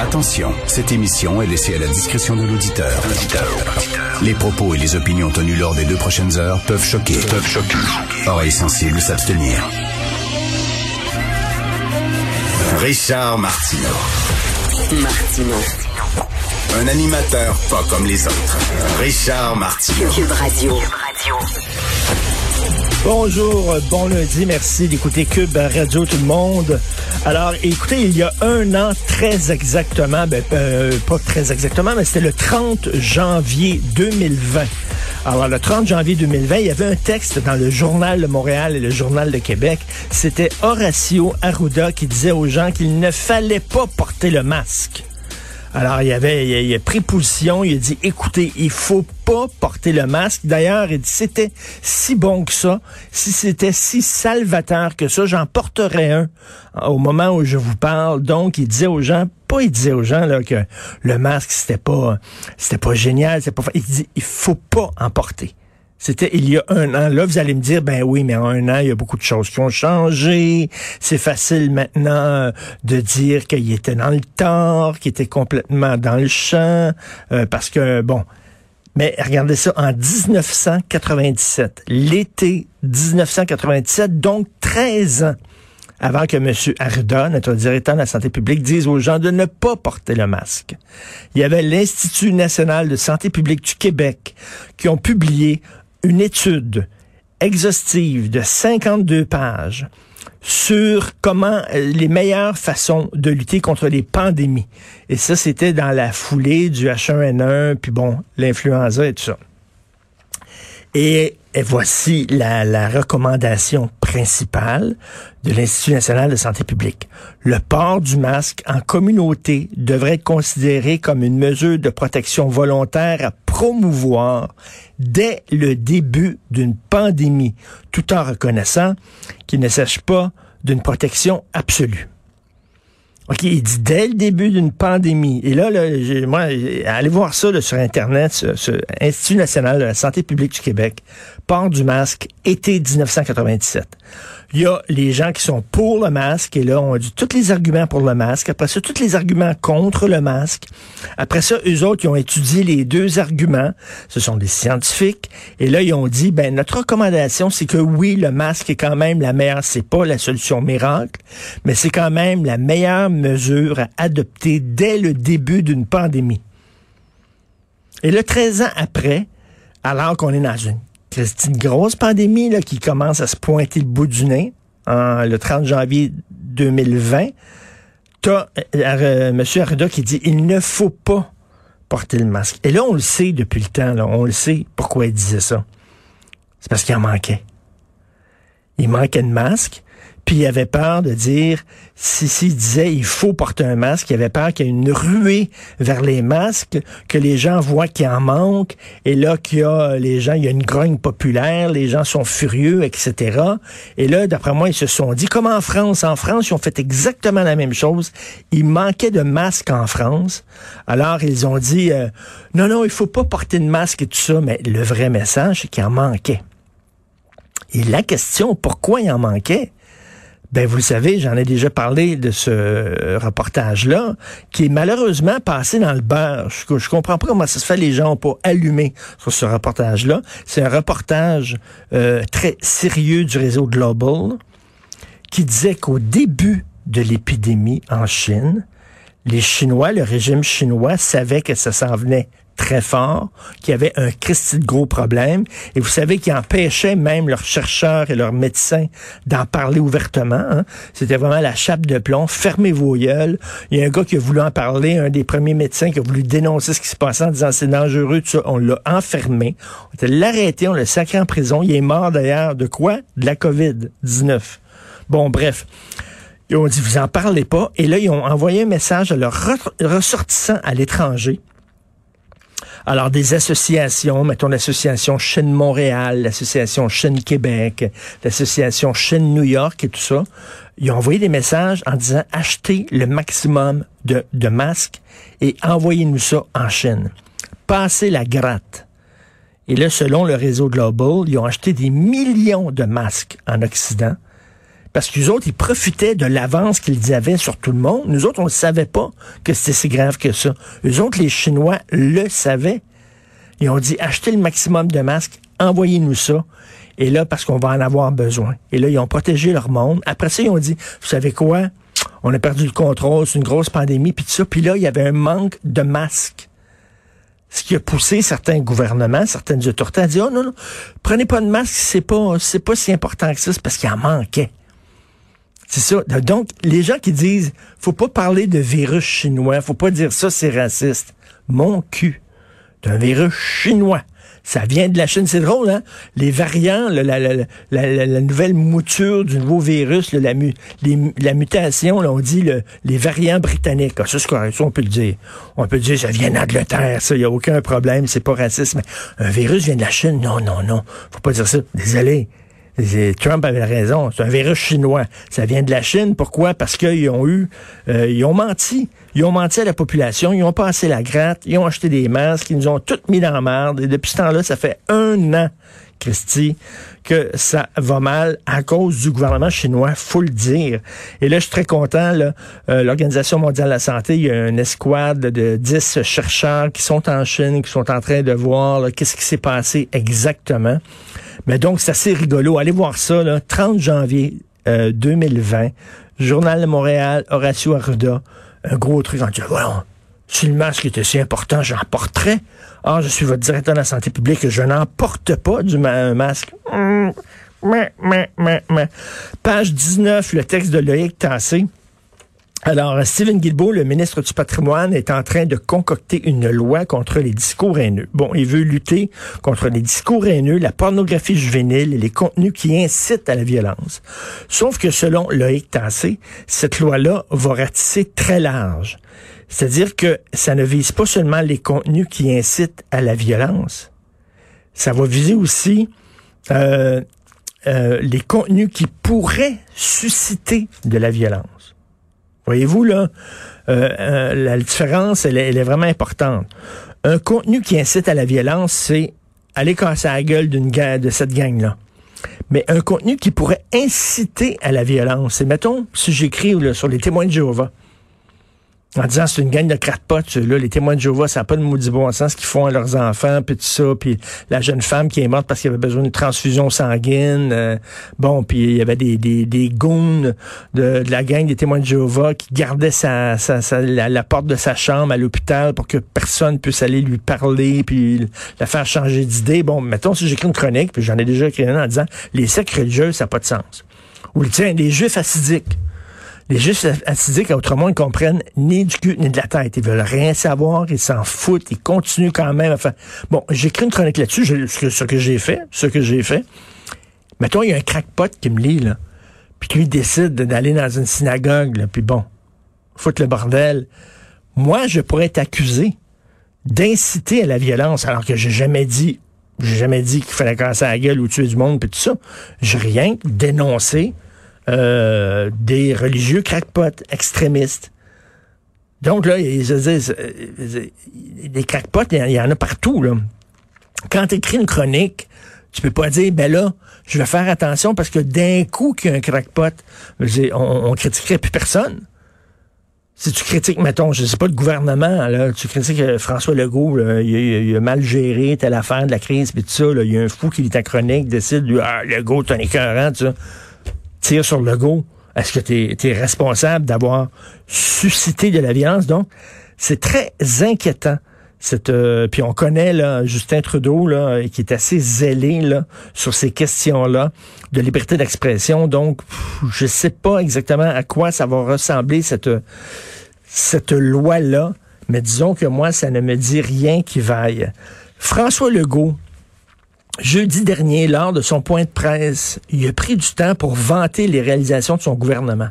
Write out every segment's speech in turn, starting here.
Attention, cette émission est laissée à la discrétion de l'auditeur. Les propos et les opinions tenues lors des deux prochaines heures peuvent choquer. Peuvent choquer. Oreilles sensibles s'abstenir. Richard Martineau. Martino. Un animateur pas comme les autres. Richard Martineau. Cube Radio. Bonjour, bon lundi, merci d'écouter Cube Radio tout le monde. Alors, écoutez, il y a un an, très exactement, ben, euh, pas très exactement, mais c'était le 30 janvier 2020. Alors, le 30 janvier 2020, il y avait un texte dans le Journal de Montréal et le Journal de Québec. C'était Horacio Arruda qui disait aux gens qu'il ne fallait pas porter le masque. Alors, il avait, il a, il a pris position, il a dit, écoutez, il faut pas porter le masque. D'ailleurs, il dit, c'était si bon que ça, si c'était si salvateur que ça, j'en porterais un au moment où je vous parle. Donc, il disait aux gens, pas il disait aux gens là que le masque c'était pas, c'était pas génial, c'est pas. Il dit, il faut pas en porter. C'était il y a un an. Là, vous allez me dire, ben oui, mais en un an, il y a beaucoup de choses qui ont changé. C'est facile maintenant euh, de dire qu'il était dans le tort, qu'il était complètement dans le champ, euh, parce que, bon, mais regardez ça, en 1997, l'été 1997, donc 13 ans avant que M. Arruda, notre directeur de la santé publique, dise aux gens de ne pas porter le masque. Il y avait l'Institut national de santé publique du Québec qui ont publié une étude exhaustive de 52 pages sur comment euh, les meilleures façons de lutter contre les pandémies. Et ça, c'était dans la foulée du H1N1, puis bon, l'influenza et tout ça. Et, voici la, la recommandation principale de l'Institut national de santé publique. Le port du masque en communauté devrait être considéré comme une mesure de protection volontaire promouvoir dès le début d'une pandémie, tout en reconnaissant qu'il ne s'agit pas d'une protection absolue. OK, il dit dès le début d'une pandémie. Et là, là moi, allez voir ça là, sur Internet, ce, ce Institut national de la santé publique du Québec, port du masque, été 1997. Il y a les gens qui sont pour le masque, et là, on dit tous les arguments pour le masque. Après ça, tous les arguments contre le masque. Après ça, eux autres, ils ont étudié les deux arguments. Ce sont des scientifiques. Et là, ils ont dit, ben, notre recommandation, c'est que oui, le masque est quand même la meilleure. C'est pas la solution miracle, mais c'est quand même la meilleure mesure à adopter dès le début d'une pandémie. Et là, 13 ans après, alors qu'on est dans une, une grosse pandémie là, qui commence à se pointer le bout du nez, en, le 30 janvier 2020, t'as euh, M. Arruda qui dit il ne faut pas porter le masque. Et là, on le sait depuis le temps, là, on le sait pourquoi il disait ça. C'est parce qu'il en manquait. Il manquait de masque. Puis il avait peur de dire, si s'il disait il faut porter un masque, il avait peur qu'il y ait une ruée vers les masques, que les gens voient qu'il en manque, et là qu'il y a les gens, il y a une grogne populaire, les gens sont furieux, etc. Et là, d'après moi, ils se sont dit, comme en France, en France, ils ont fait exactement la même chose. Il manquait de masques en France. Alors ils ont dit, euh, non, non, il faut pas porter de masque et tout ça, mais le vrai message, c'est qu'il en manquait. Et la question, pourquoi il en manquait? Ben, vous le savez, j'en ai déjà parlé de ce reportage-là, qui est malheureusement passé dans le beurre. Je, je comprends pas comment ça se fait, les gens ont pas allumé sur ce reportage-là. C'est un reportage euh, très sérieux du réseau Global qui disait qu'au début de l'épidémie en Chine, les Chinois, le régime chinois savait que ça s'en venait très fort, qui avaient un Christi de gros problème. Et vous savez qu'ils empêchaient même leurs chercheurs et leurs médecins d'en parler ouvertement. Hein. C'était vraiment la chape de plomb. Fermez vos gueules. Il y a un gars qui a voulu en parler, un des premiers médecins qui a voulu dénoncer ce qui se passait en disant c'est dangereux, tout ça. On l'a enfermé. On l'a arrêté, on l'a sacré en prison. Il est mort d'ailleurs de quoi? De la COVID-19. Bon, bref. Ils ont dit, vous en parlez pas. Et là, ils ont envoyé un message à leurs ressortissants à l'étranger. Alors, des associations, mettons l'association Chaîne Montréal, l'association Chaîne Québec, l'association Chaîne New York et tout ça, ils ont envoyé des messages en disant achetez le maximum de, de masques et envoyez-nous ça en Chine. Passez la gratte. Et là, selon le réseau Global, ils ont acheté des millions de masques en Occident parce qu'ils autres, ils profitaient de l'avance qu'ils avaient sur tout le monde. Nous autres, on ne savait pas que c'était si grave que ça. Eux autres, les Chinois, le savaient. Ils ont dit, achetez le maximum de masques, envoyez-nous ça. Et là, parce qu'on va en avoir besoin. Et là, ils ont protégé leur monde. Après ça, ils ont dit, vous savez quoi? On a perdu le contrôle, c'est une grosse pandémie, puis tout ça. Puis là, il y avait un manque de masques. Ce qui a poussé certains gouvernements, certaines autorités à dire, oh non, non, prenez pas de masque, c'est pas, c'est pas si important que ça, c'est parce qu'il en manquait. C'est ça. Donc, les gens qui disent, faut pas parler de virus chinois, faut pas dire ça, c'est raciste. Mon cul. d'un virus chinois. Ça vient de la Chine. C'est drôle, hein? Les variants, la, la, la, la, nouvelle mouture du nouveau virus, la, la mutation, on dit les variants britanniques. Ah, ça, c'est correct. Ça, on peut le dire. On peut dire, ça vient d'Angleterre, ça. Il n'y a aucun problème. C'est pas raciste. Mais un virus vient de la Chine. Non, non, non. Faut pas dire ça. Désolé. Trump avait raison. C'est un virus chinois. Ça vient de la Chine. Pourquoi? Parce qu'ils ont eu, euh, ils ont menti. Ils ont menti à la population. Ils ont passé la gratte. Ils ont acheté des masques. Ils nous ont toutes mis dans la merde. Et depuis ce temps-là, ça fait un an, Christy, que ça va mal à cause du gouvernement chinois, faut le dire. Et là, je suis très content. Euh, L'Organisation mondiale de la santé, il y a une escouade de 10 chercheurs qui sont en Chine, qui sont en train de voir qu'est-ce qui s'est passé exactement. Mais donc, c'est assez rigolo. Allez voir ça, là, 30 janvier 2020, euh, Journal de Montréal, Horacio Arruda, un gros truc en disant, voilà, si le masque était si important, j'en porterais. Ah, je suis votre directeur de la santé publique, je n'en porte pas du masque. Hum, Page 19, le texte de Loïc Tassé. Alors, Stephen Guilbeault, le ministre du patrimoine, est en train de concocter une loi contre les discours haineux. Bon, il veut lutter contre les discours haineux, la pornographie juvénile et les contenus qui incitent à la violence. Sauf que selon Loïc Tassé, cette loi-là va ratisser très large. C'est-à-dire que ça ne vise pas seulement les contenus qui incitent à la violence, ça va viser aussi euh, euh, les contenus qui pourraient susciter de la violence. Voyez-vous, là, euh, euh, la différence, elle, est vraiment importante. Un contenu qui incite à la violence, c'est aller casser la gueule d'une de cette gang-là. Mais un contenu qui pourrait inciter à la violence, c'est, mettons, si j'écris sur les témoins de Jéhovah, en disant c'est une gang de crackpots, là, les témoins de Jéhovah, ça n'a pas de maudit bon sens qu'ils font à leurs enfants, puis tout ça, puis la jeune femme qui est morte parce qu'elle avait besoin d'une transfusion sanguine, euh, bon, puis il y avait des, des, des goons de, la gang des témoins de Jéhovah qui gardaient sa, sa, la, porte de sa chambre à l'hôpital pour que personne puisse aller lui parler, puis la faire changer d'idée. Bon, mettons si j'écris une chronique, puis j'en ai déjà écrit une en disant les sectes religieux, ça n'a pas de sens. Ou tiens, les juifs acidiques. Les juifs acidiques, autrement, ils comprennent ni du cul ni de la tête. Ils veulent rien savoir, ils s'en foutent, ils continuent quand même à faire... Bon, j'écris une chronique là-dessus, ce que j'ai fait, ce que j'ai fait. Mettons, il y a un crackpot qui me lit, là, puis qui décide d'aller dans une synagogue, là, puis bon, foutre le bordel. Moi, je pourrais être accusé d'inciter à la violence, alors que j'ai jamais dit, j'ai jamais dit qu'il fallait casser la gueule ou tuer du monde, puis tout ça. J'ai rien dénoncé euh, des religieux crackpots, extrémistes. Donc là, les crackpots, il y en a partout. Là. Quand tu écris une chronique, tu peux pas dire, ben là, je vais faire attention parce que d'un coup qu'il y a un crackpot, on, on critiquerait plus personne. Si tu critiques, mettons, je sais pas, le gouvernement, là, tu critiques euh, François Legault, il, a, mal géré telle affaire de la crise, puis tout ça, il y a un fou qui lit ta chronique, décide, ah, Legault, t'es un écœurant, tu tire sur le go. Est-ce que tu es, responsable d'avoir suscité de la violence? Donc, c'est très inquiétant Cette, euh, puis on connaît Justin Trudeau là, qui est assez zélé là, sur ces questions-là de liberté d'expression. Donc, je sais pas exactement à quoi ça va ressembler cette cette loi-là, mais disons que moi, ça ne me dit rien qui vaille. François Legault, jeudi dernier, lors de son point de presse, il a pris du temps pour vanter les réalisations de son gouvernement.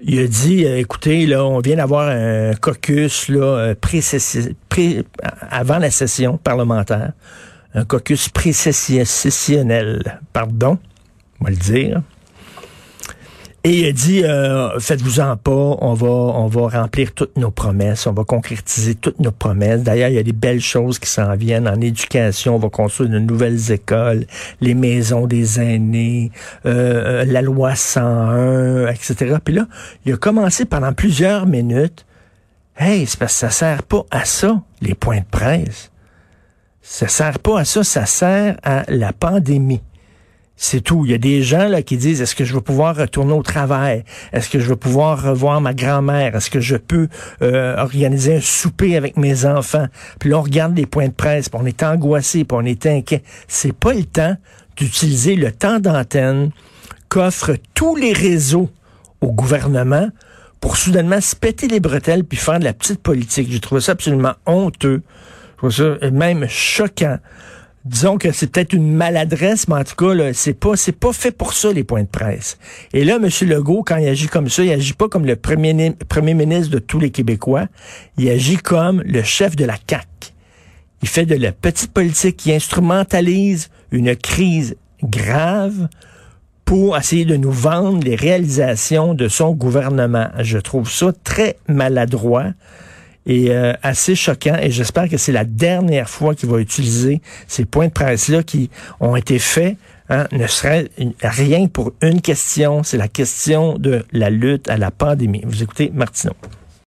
Il a dit, euh, écoutez, là, on vient d'avoir un caucus là, euh, avant la session parlementaire, un caucus précessionnel, pardon, on va le dire. Et il a dit, euh, faites-vous-en pas, on va, on va remplir toutes nos promesses, on va concrétiser toutes nos promesses. D'ailleurs, il y a des belles choses qui s'en viennent en éducation. On va construire de nouvelles écoles, les maisons des aînés, euh, euh la loi 101, etc. Puis là, il a commencé pendant plusieurs minutes. Hey, c'est parce que ça sert pas à ça, les points de presse. Ça sert pas à ça, ça sert à la pandémie. C'est tout. Il y a des gens là qui disent est-ce que je vais pouvoir retourner au travail? Est-ce que je vais pouvoir revoir ma grand-mère? Est-ce que je peux euh, organiser un souper avec mes enfants? Puis là on regarde les points de presse, puis on est angoissé, puis on est inquiet. C'est pas le temps d'utiliser le temps d'antenne qu'offrent tous les réseaux au gouvernement pour soudainement se péter les bretelles puis faire de la petite politique. J'ai trouvé ça absolument honteux. Je trouve ça même choquant disons que c'est peut-être une maladresse, mais en tout cas, c'est pas, c'est pas fait pour ça, les points de presse. Et là, M. Legault, quand il agit comme ça, il agit pas comme le premier, premier ministre de tous les Québécois. Il agit comme le chef de la CAQ. Il fait de la petite politique qui instrumentalise une crise grave pour essayer de nous vendre les réalisations de son gouvernement. Je trouve ça très maladroit et euh, assez choquant. Et j'espère que c'est la dernière fois qu'il va utiliser ces points de presse-là qui ont été faits. Hein, ne serait rien pour une question, c'est la question de la lutte à la pandémie. Vous écoutez Martineau.